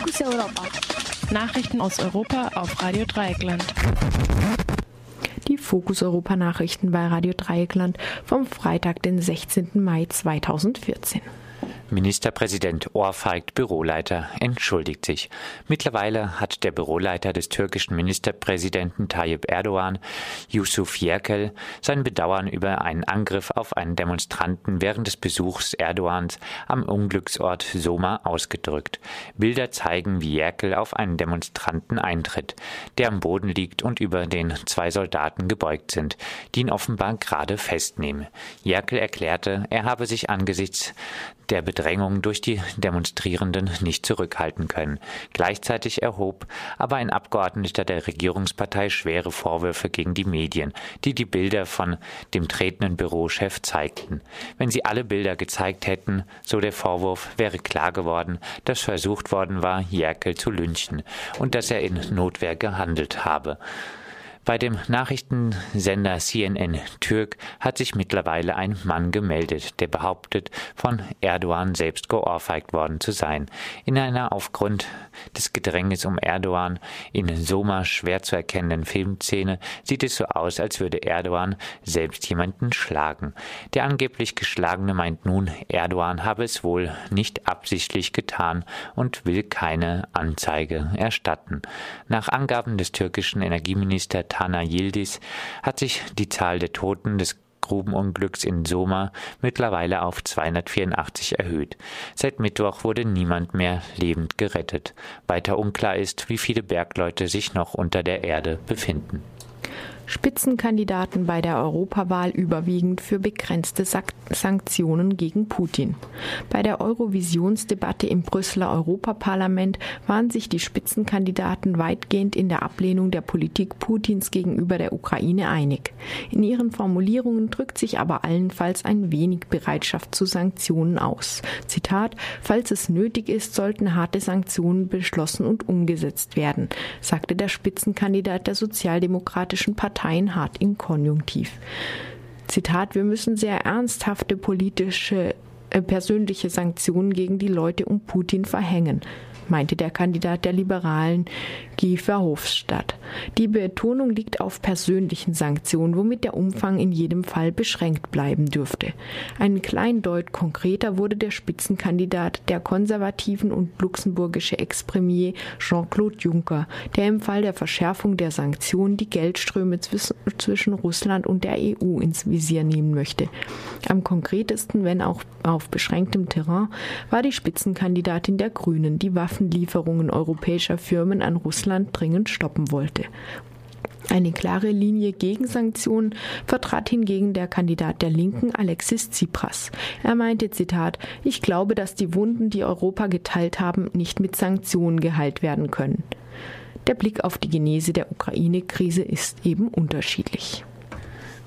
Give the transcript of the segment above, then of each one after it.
Fokus Europa. Nachrichten aus Europa auf Radio Dreieckland. Die Fokus Europa Nachrichten bei Radio Dreieckland vom Freitag, den 16. Mai 2014. Ministerpräsident ohrfeigt Büroleiter, entschuldigt sich. Mittlerweile hat der Büroleiter des türkischen Ministerpräsidenten Tayyip Erdogan, Yusuf Yerkel, sein Bedauern über einen Angriff auf einen Demonstranten während des Besuchs Erdogans am Unglücksort Soma ausgedrückt. Bilder zeigen, wie Yerkel auf einen Demonstranten eintritt, der am Boden liegt und über den zwei Soldaten gebeugt sind, die ihn offenbar gerade festnehmen. Yerkel erklärte, er habe sich angesichts der Bedrängung durch die Demonstrierenden nicht zurückhalten können. Gleichzeitig erhob aber ein Abgeordneter der Regierungspartei schwere Vorwürfe gegen die Medien, die die Bilder von dem tretenden Bürochef zeigten. Wenn sie alle Bilder gezeigt hätten, so der Vorwurf, wäre klar geworden, dass versucht worden war, Jerkel zu lynchen und dass er in Notwehr gehandelt habe. Bei dem Nachrichtensender CNN Türk hat sich mittlerweile ein Mann gemeldet, der behauptet, von Erdogan selbst geohrfeigt worden zu sein. In einer aufgrund des Gedränges um Erdogan in Soma schwer zu erkennenden Filmszene sieht es so aus, als würde Erdogan selbst jemanden schlagen. Der angeblich Geschlagene meint nun, Erdogan habe es wohl nicht absichtlich getan und will keine Anzeige erstatten. Nach Angaben des türkischen Energieministers Tana Yildiz hat sich die Zahl der Toten des Grubenunglücks in Soma mittlerweile auf 284 erhöht. Seit Mittwoch wurde niemand mehr lebend gerettet. Weiter unklar ist, wie viele Bergleute sich noch unter der Erde befinden. Spitzenkandidaten bei der Europawahl überwiegend für begrenzte Sanktionen gegen Putin. Bei der Eurovisionsdebatte im Brüsseler Europaparlament waren sich die Spitzenkandidaten weitgehend in der Ablehnung der Politik Putins gegenüber der Ukraine einig. In ihren Formulierungen drückt sich aber allenfalls ein wenig Bereitschaft zu Sanktionen aus. Zitat, falls es nötig ist, sollten harte Sanktionen beschlossen und umgesetzt werden, sagte der Spitzenkandidat der Sozialdemokratischen Partei Parteien hart im Konjunktiv. Zitat, wir müssen sehr ernsthafte politische, äh, persönliche Sanktionen gegen die Leute um Putin verhängen meinte der Kandidat der Liberalen Guy Verhofstadt. Die Betonung liegt auf persönlichen Sanktionen, womit der Umfang in jedem Fall beschränkt bleiben dürfte. Ein Kleindeut konkreter wurde der Spitzenkandidat der konservativen und luxemburgische Ex-Premier Jean-Claude Juncker, der im Fall der Verschärfung der Sanktionen die Geldströme zwischen Russland und der EU ins Visier nehmen möchte. Am konkretesten, wenn auch auf beschränktem Terrain, war die Spitzenkandidatin der Grünen, die Waffen Waffenlieferungen europäischer Firmen an Russland dringend stoppen wollte. Eine klare Linie gegen Sanktionen vertrat hingegen der Kandidat der Linken Alexis Tsipras. Er meinte, Zitat, ich glaube, dass die Wunden, die Europa geteilt haben, nicht mit Sanktionen geheilt werden können. Der Blick auf die Genese der Ukraine-Krise ist eben unterschiedlich.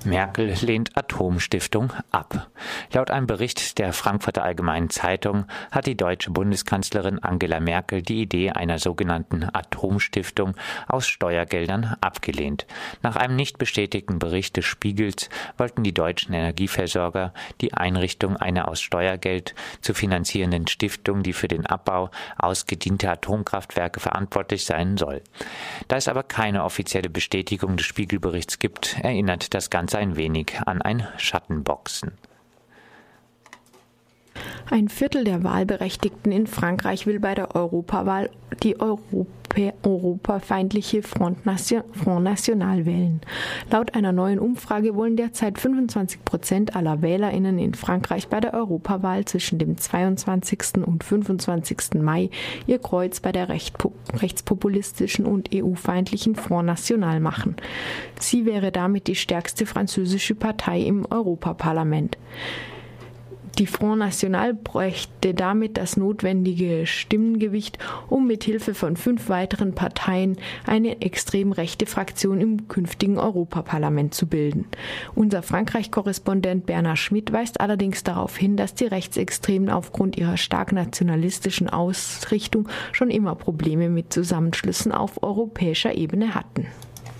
Merkel lehnt Atomstiftung ab. Laut einem Bericht der Frankfurter Allgemeinen Zeitung hat die deutsche Bundeskanzlerin Angela Merkel die Idee einer sogenannten Atomstiftung aus Steuergeldern abgelehnt. Nach einem nicht bestätigten Bericht des Spiegels wollten die deutschen Energieversorger die Einrichtung einer aus Steuergeld zu finanzierenden Stiftung, die für den Abbau ausgedienter Atomkraftwerke verantwortlich sein soll. Da es aber keine offizielle Bestätigung des Spiegelberichts gibt, erinnert das Ganze ein wenig an ein Schattenboxen. Ein Viertel der Wahlberechtigten in Frankreich will bei der Europawahl die Europa europafeindliche Front, Nation, Front National wählen. Laut einer neuen Umfrage wollen derzeit 25 Prozent aller WählerInnen in Frankreich bei der Europawahl zwischen dem 22. und 25. Mai ihr Kreuz bei der rechtspopulistischen und EU-feindlichen Front National machen. Sie wäre damit die stärkste französische Partei im Europaparlament. Die Front National bräuchte damit das notwendige Stimmengewicht, um mit Hilfe von fünf weiteren Parteien eine extrem rechte Fraktion im künftigen Europaparlament zu bilden. Unser Frankreich-Korrespondent Bernhard Schmidt weist allerdings darauf hin, dass die Rechtsextremen aufgrund ihrer stark nationalistischen Ausrichtung schon immer Probleme mit Zusammenschlüssen auf europäischer Ebene hatten.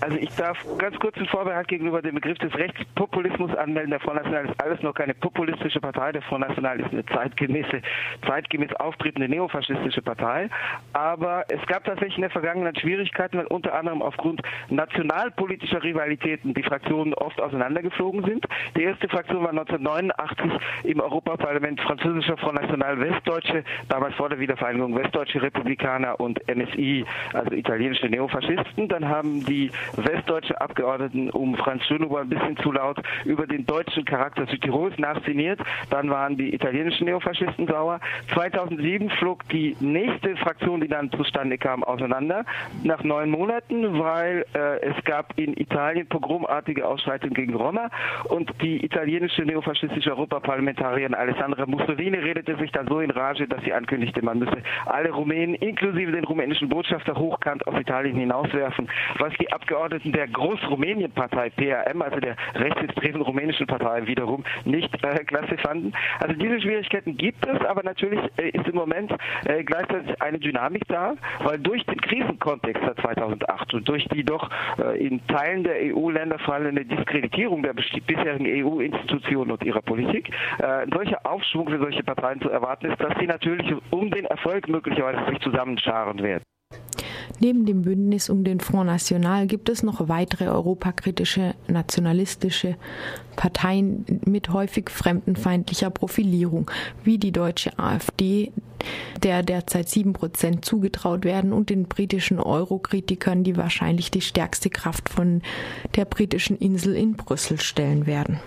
Also ich darf ganz kurz einen Vorbehalt gegenüber dem Begriff des Rechtspopulismus anmelden. Der Front National ist alles noch keine populistische Partei. Der Front National ist eine zeitgemäße, zeitgemäß auftretende neofaschistische Partei. Aber es gab tatsächlich in der Vergangenheit Schwierigkeiten, weil unter anderem aufgrund nationalpolitischer Rivalitäten die Fraktionen oft auseinandergeflogen sind. Die erste Fraktion war 1989 im Europaparlament französischer Front National Westdeutsche, damals vor der Wiedervereinigung Westdeutsche Republikaner und NSI, also italienische Neofaschisten. Dann haben die westdeutsche Abgeordneten um Franz Schöneber ein bisschen zu laut über den deutschen Charakter Südtirols nachszeniert. Dann waren die italienischen Neofaschisten sauer. 2007 flog die nächste Fraktion, die dann zustande kam, auseinander nach neun Monaten, weil äh, es gab in Italien pogromartige Ausschreitungen gegen Roma und die italienische neofaschistische Europaparlamentarierin Alessandra Mussolini redete sich dann so in Rage, dass sie ankündigte, man müsse alle Rumänen inklusive den rumänischen Botschafter hochkant aus Italien hinauswerfen, was die Abgeordneten der Großrumänien-Partei PAM, also der rechtsextremen rumänischen Partei wiederum, nicht äh, klasse fanden. Also diese Schwierigkeiten gibt es, aber natürlich äh, ist im Moment äh, gleichzeitig eine Dynamik da, weil durch den Krisenkontext seit 2008 und durch die doch äh, in Teilen der EU-Länder fallende Diskreditierung der bisherigen EU-Institutionen und ihrer Politik, äh, ein solcher Aufschwung für solche Parteien zu erwarten ist, dass sie natürlich um den Erfolg möglicherweise sich zusammenscharen werden. Neben dem Bündnis um den Front National gibt es noch weitere europakritische, nationalistische Parteien mit häufig fremdenfeindlicher Profilierung, wie die deutsche AfD, der derzeit sieben Prozent zugetraut werden, und den britischen Eurokritikern, die wahrscheinlich die stärkste Kraft von der britischen Insel in Brüssel stellen werden.